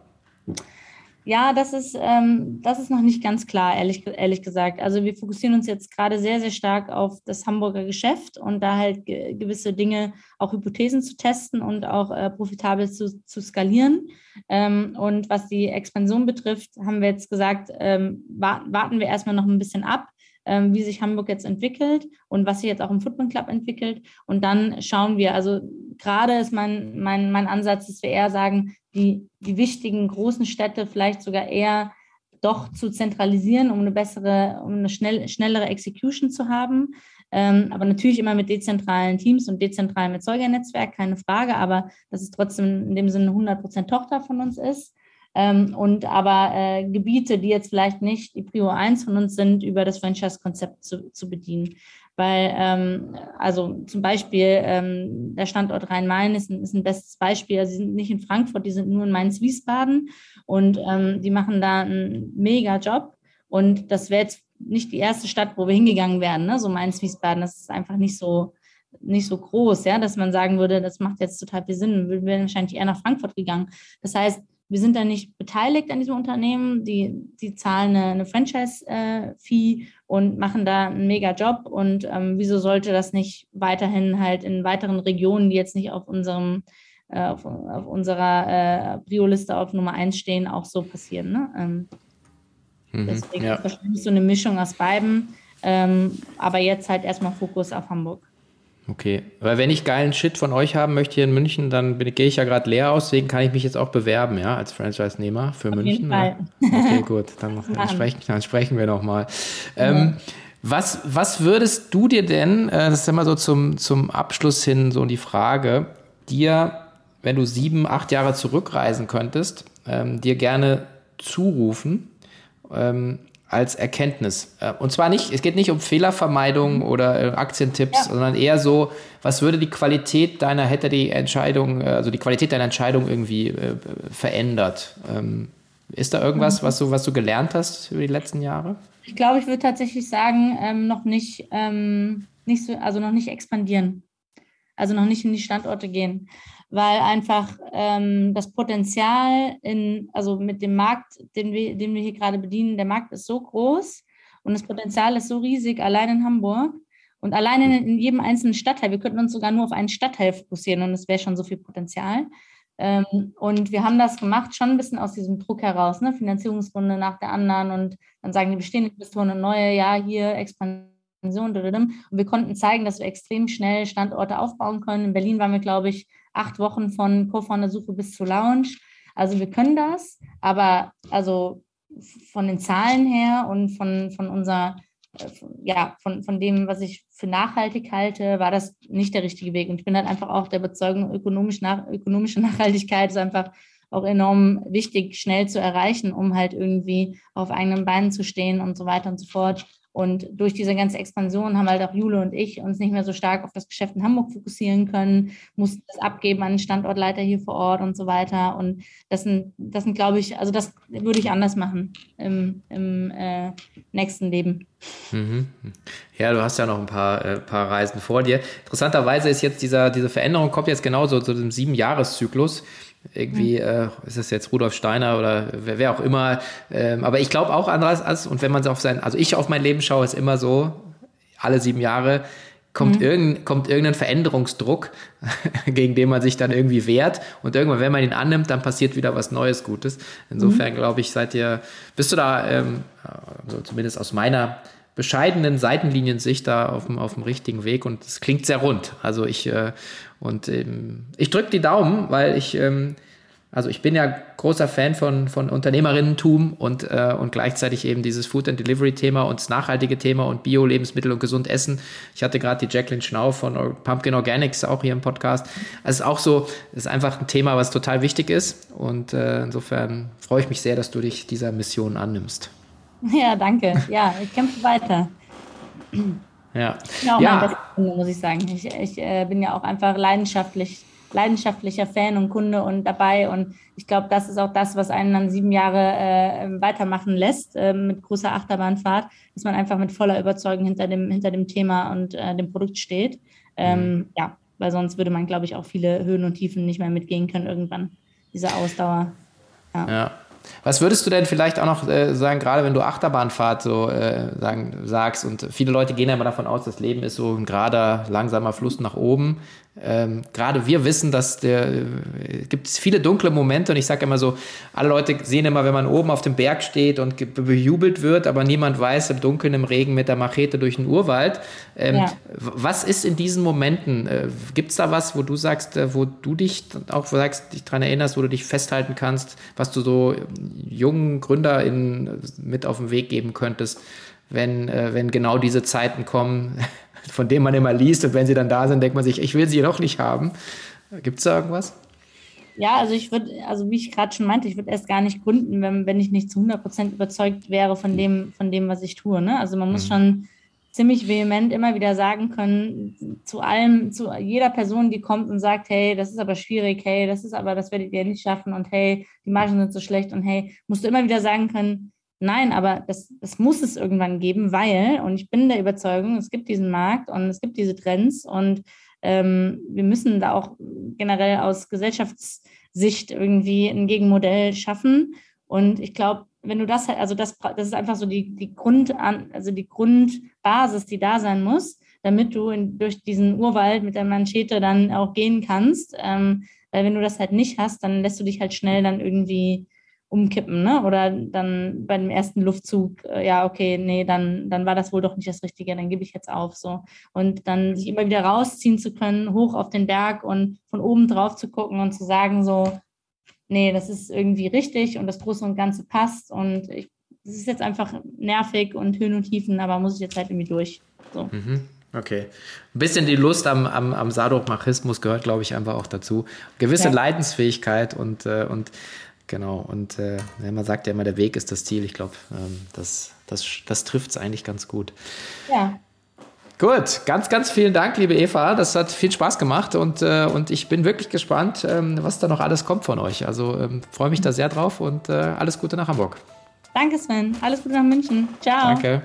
Ja, das ist, ähm, das ist noch nicht ganz klar, ehrlich, ehrlich gesagt. Also wir fokussieren uns jetzt gerade sehr, sehr stark auf das Hamburger Geschäft und da halt ge gewisse Dinge, auch Hypothesen zu testen und auch äh, profitabel zu, zu skalieren. Ähm, und was die Expansion betrifft, haben wir jetzt gesagt, ähm, warten wir erstmal noch ein bisschen ab ähm, wie sich Hamburg jetzt entwickelt und was sich jetzt auch im Football Club entwickelt. Und dann schauen wir, also gerade ist mein, mein, mein Ansatz, dass wir eher sagen, die, die wichtigen großen Städte vielleicht sogar eher doch zu zentralisieren, um eine bessere, um eine schnell, schnellere Execution zu haben. Ähm, aber natürlich immer mit dezentralen Teams und dezentralem Erzeugernetzwerk, keine Frage, aber dass es trotzdem in dem Sinne 100% Tochter von uns ist. Ähm, und aber äh, Gebiete, die jetzt vielleicht nicht die Prio 1 von uns sind, über das Franchise-Konzept zu, zu bedienen. Weil, ähm, also zum Beispiel ähm, der Standort Rhein-Main ist, ist, ein bestes Beispiel. Also sie sind nicht in Frankfurt, die sind nur in Mainz-Wiesbaden und ähm, die machen da einen mega Job. Und das wäre jetzt nicht die erste Stadt, wo wir hingegangen wären, ne? so Mainz-Wiesbaden. Das ist einfach nicht so, nicht so groß, ja, dass man sagen würde, das macht jetzt total viel Sinn. Wir wären wahrscheinlich eher nach Frankfurt gegangen. Das heißt, wir sind da nicht beteiligt an diesem Unternehmen. Die, die zahlen eine, eine Franchise-Fee und machen da einen mega Job. Und ähm, wieso sollte das nicht weiterhin halt in weiteren Regionen, die jetzt nicht auf unserem äh, auf, auf, unserer äh, Prio-Liste auf Nummer 1 stehen, auch so passieren. Ne? Ähm, mhm, deswegen ja. wahrscheinlich so eine Mischung aus beiden. Ähm, aber jetzt halt erstmal Fokus auf Hamburg. Okay, weil wenn ich geilen Shit von euch haben möchte hier in München, dann gehe ich ja gerade leer aus, deswegen kann ich mich jetzt auch bewerben, ja, als Franchise-Nehmer für Auf München. Jeden Fall. Okay, gut, dann, dann, sprechen, dann sprechen wir nochmal. Ähm, ja. was, was würdest du dir denn, äh, das ist immer so zum, zum Abschluss hin so die Frage, dir wenn du sieben, acht Jahre zurückreisen könntest, ähm, dir gerne zurufen ähm, als Erkenntnis? Äh, und zwar nicht, es geht nicht um Fehlervermeidung oder äh, Aktientipps, ja. sondern eher so, was würde die Qualität deiner, hätte die Entscheidung, äh, also die Qualität deiner Entscheidung irgendwie äh, verändert? Ähm, ist da irgendwas, mhm. was du, was du gelernt hast über die letzten Jahre? Ich glaube, ich würde tatsächlich sagen, ähm, noch nicht, ähm, nicht so, also noch nicht expandieren. Also noch nicht in die Standorte gehen weil einfach ähm, das Potenzial in, also mit dem Markt, den wir, den wir hier gerade bedienen, der Markt ist so groß und das Potenzial ist so riesig, allein in Hamburg und allein in, in jedem einzelnen Stadtteil. Wir könnten uns sogar nur auf einen Stadtteil fokussieren und es wäre schon so viel Potenzial. Ähm, und wir haben das gemacht, schon ein bisschen aus diesem Druck heraus, ne? Finanzierungsrunde nach der anderen und dann sagen die bestehenden Investoren eine neue, ja, hier Expansion. Und wir konnten zeigen, dass wir extrem schnell Standorte aufbauen können. In Berlin waren wir, glaube ich, acht Wochen von Co-Founder-Suche bis zu Launch. Also wir können das, aber also von den Zahlen her und von, von unser, äh, ja, von, von dem, was ich für nachhaltig halte, war das nicht der richtige Weg. Und ich bin halt einfach auch der Überzeugung, ökonomisch nach, ökonomische Nachhaltigkeit ist einfach auch enorm wichtig, schnell zu erreichen, um halt irgendwie auf eigenen Beinen zu stehen und so weiter und so fort. Und durch diese ganze Expansion haben halt auch Jule und ich uns nicht mehr so stark auf das Geschäft in Hamburg fokussieren können, mussten das abgeben an den Standortleiter hier vor Ort und so weiter. Und das sind, das sind glaube ich, also das würde ich anders machen im, im äh, nächsten Leben. Mhm. Ja, du hast ja noch ein paar, äh, paar Reisen vor dir. Interessanterweise ist jetzt dieser, diese Veränderung kommt jetzt genauso zu dem Sieben-Jahres-Zyklus. Irgendwie äh, ist es jetzt Rudolf Steiner oder wer, wer auch immer. Ähm, aber ich glaube auch anderes als, und wenn man auf sein, also ich auf mein Leben schaue, ist immer so, alle sieben Jahre kommt, mhm. irgend, kommt irgendein Veränderungsdruck, gegen den man sich dann irgendwie wehrt. Und irgendwann, wenn man ihn annimmt, dann passiert wieder was Neues, Gutes. Insofern mhm. glaube ich, seid ihr, bist du da, ähm, also zumindest aus meiner bescheidenen Seitenliniensicht da auf dem, auf dem richtigen Weg und es klingt sehr rund. Also ich, äh, und ähm, ich drücke die Daumen, weil ich, ähm, also ich bin ja großer Fan von, von Unternehmerinnentum und, äh, und gleichzeitig eben dieses Food and Delivery Thema und das nachhaltige Thema und Bio-Lebensmittel und gesund essen. Ich hatte gerade die Jacqueline Schnau von Pumpkin Organics auch hier im Podcast. Also es ist auch so, es ist einfach ein Thema, was total wichtig ist und äh, insofern freue ich mich sehr, dass du dich dieser Mission annimmst. Ja, danke. Ja, ich kämpfe weiter. Ja. Genau, ja. mein bester Kunde, muss ich sagen. Ich, ich äh, bin ja auch einfach leidenschaftlich, leidenschaftlicher Fan und Kunde und dabei. Und ich glaube, das ist auch das, was einen dann sieben Jahre äh, weitermachen lässt äh, mit großer Achterbahnfahrt, dass man einfach mit voller Überzeugung hinter dem, hinter dem Thema und äh, dem Produkt steht. Ähm, mhm. Ja, weil sonst würde man, glaube ich, auch viele Höhen und Tiefen nicht mehr mitgehen können irgendwann. Diese Ausdauer. ja. ja. Was würdest du denn vielleicht auch noch äh, sagen, gerade wenn du Achterbahnfahrt so äh, sagen, sagst und viele Leute gehen ja immer davon aus, das Leben ist so ein gerader, langsamer Fluss nach oben. Ähm, gerade wir wissen, dass der äh, gibt es viele dunkle Momente und ich sage immer so, alle Leute sehen immer, wenn man oben auf dem Berg steht und bejubelt wird, aber niemand weiß im Dunkeln, im Regen mit der Machete durch den Urwald. Ähm, ja. Was ist in diesen Momenten? Äh, gibt es da was, wo du sagst, äh, wo du dich auch sagst, dich daran erinnerst, wo du dich festhalten kannst, was du so jungen GründerInnen mit auf den Weg geben könntest, wenn, äh, wenn genau diese Zeiten kommen? von denen man immer liest und wenn sie dann da sind, denkt man sich, ich will sie doch nicht haben. Gibt es da irgendwas? Ja, also ich würde, also wie ich gerade schon meinte, ich würde erst gar nicht gründen, wenn, wenn ich nicht zu 100 Prozent überzeugt wäre von dem, von dem, was ich tue. Ne? Also man muss mhm. schon ziemlich vehement immer wieder sagen können, zu allem, zu jeder Person, die kommt und sagt, hey, das ist aber schwierig, hey, das ist aber, das werdet ihr nicht schaffen und hey, die Margen sind so schlecht und hey, musst du immer wieder sagen können, Nein, aber das, das muss es irgendwann geben, weil, und ich bin der Überzeugung, es gibt diesen Markt und es gibt diese Trends und ähm, wir müssen da auch generell aus Gesellschaftssicht irgendwie ein Gegenmodell schaffen. Und ich glaube, wenn du das, also das, das ist einfach so die, die Grund, also die Grundbasis, die da sein muss, damit du in, durch diesen Urwald mit der Manschete dann auch gehen kannst. Ähm, weil wenn du das halt nicht hast, dann lässt du dich halt schnell dann irgendwie umkippen, ne? Oder dann bei dem ersten Luftzug, äh, ja, okay, nee, dann, dann war das wohl doch nicht das Richtige, dann gebe ich jetzt auf. so. Und dann sich immer wieder rausziehen zu können, hoch auf den Berg und von oben drauf zu gucken und zu sagen, so, nee, das ist irgendwie richtig und das Große und Ganze passt. Und ich, das ist jetzt einfach nervig und Höhen und Tiefen, aber muss ich jetzt halt irgendwie durch. So. Mhm. Okay. Ein bisschen die Lust am, am, am Sadomachismus gehört, glaube ich, einfach auch dazu. Gewisse ja. Leidensfähigkeit und, äh, und genau. Und äh, man sagt ja immer, der Weg ist das Ziel. Ich glaube, ähm, das, das, das trifft es eigentlich ganz gut. Ja. Gut, ganz, ganz vielen Dank, liebe Eva. Das hat viel Spaß gemacht und, äh, und ich bin wirklich gespannt, ähm, was da noch alles kommt von euch. Also ähm, freue mich da sehr drauf und äh, alles Gute nach Hamburg. Danke, Sven. Alles Gute nach München. Ciao. Danke.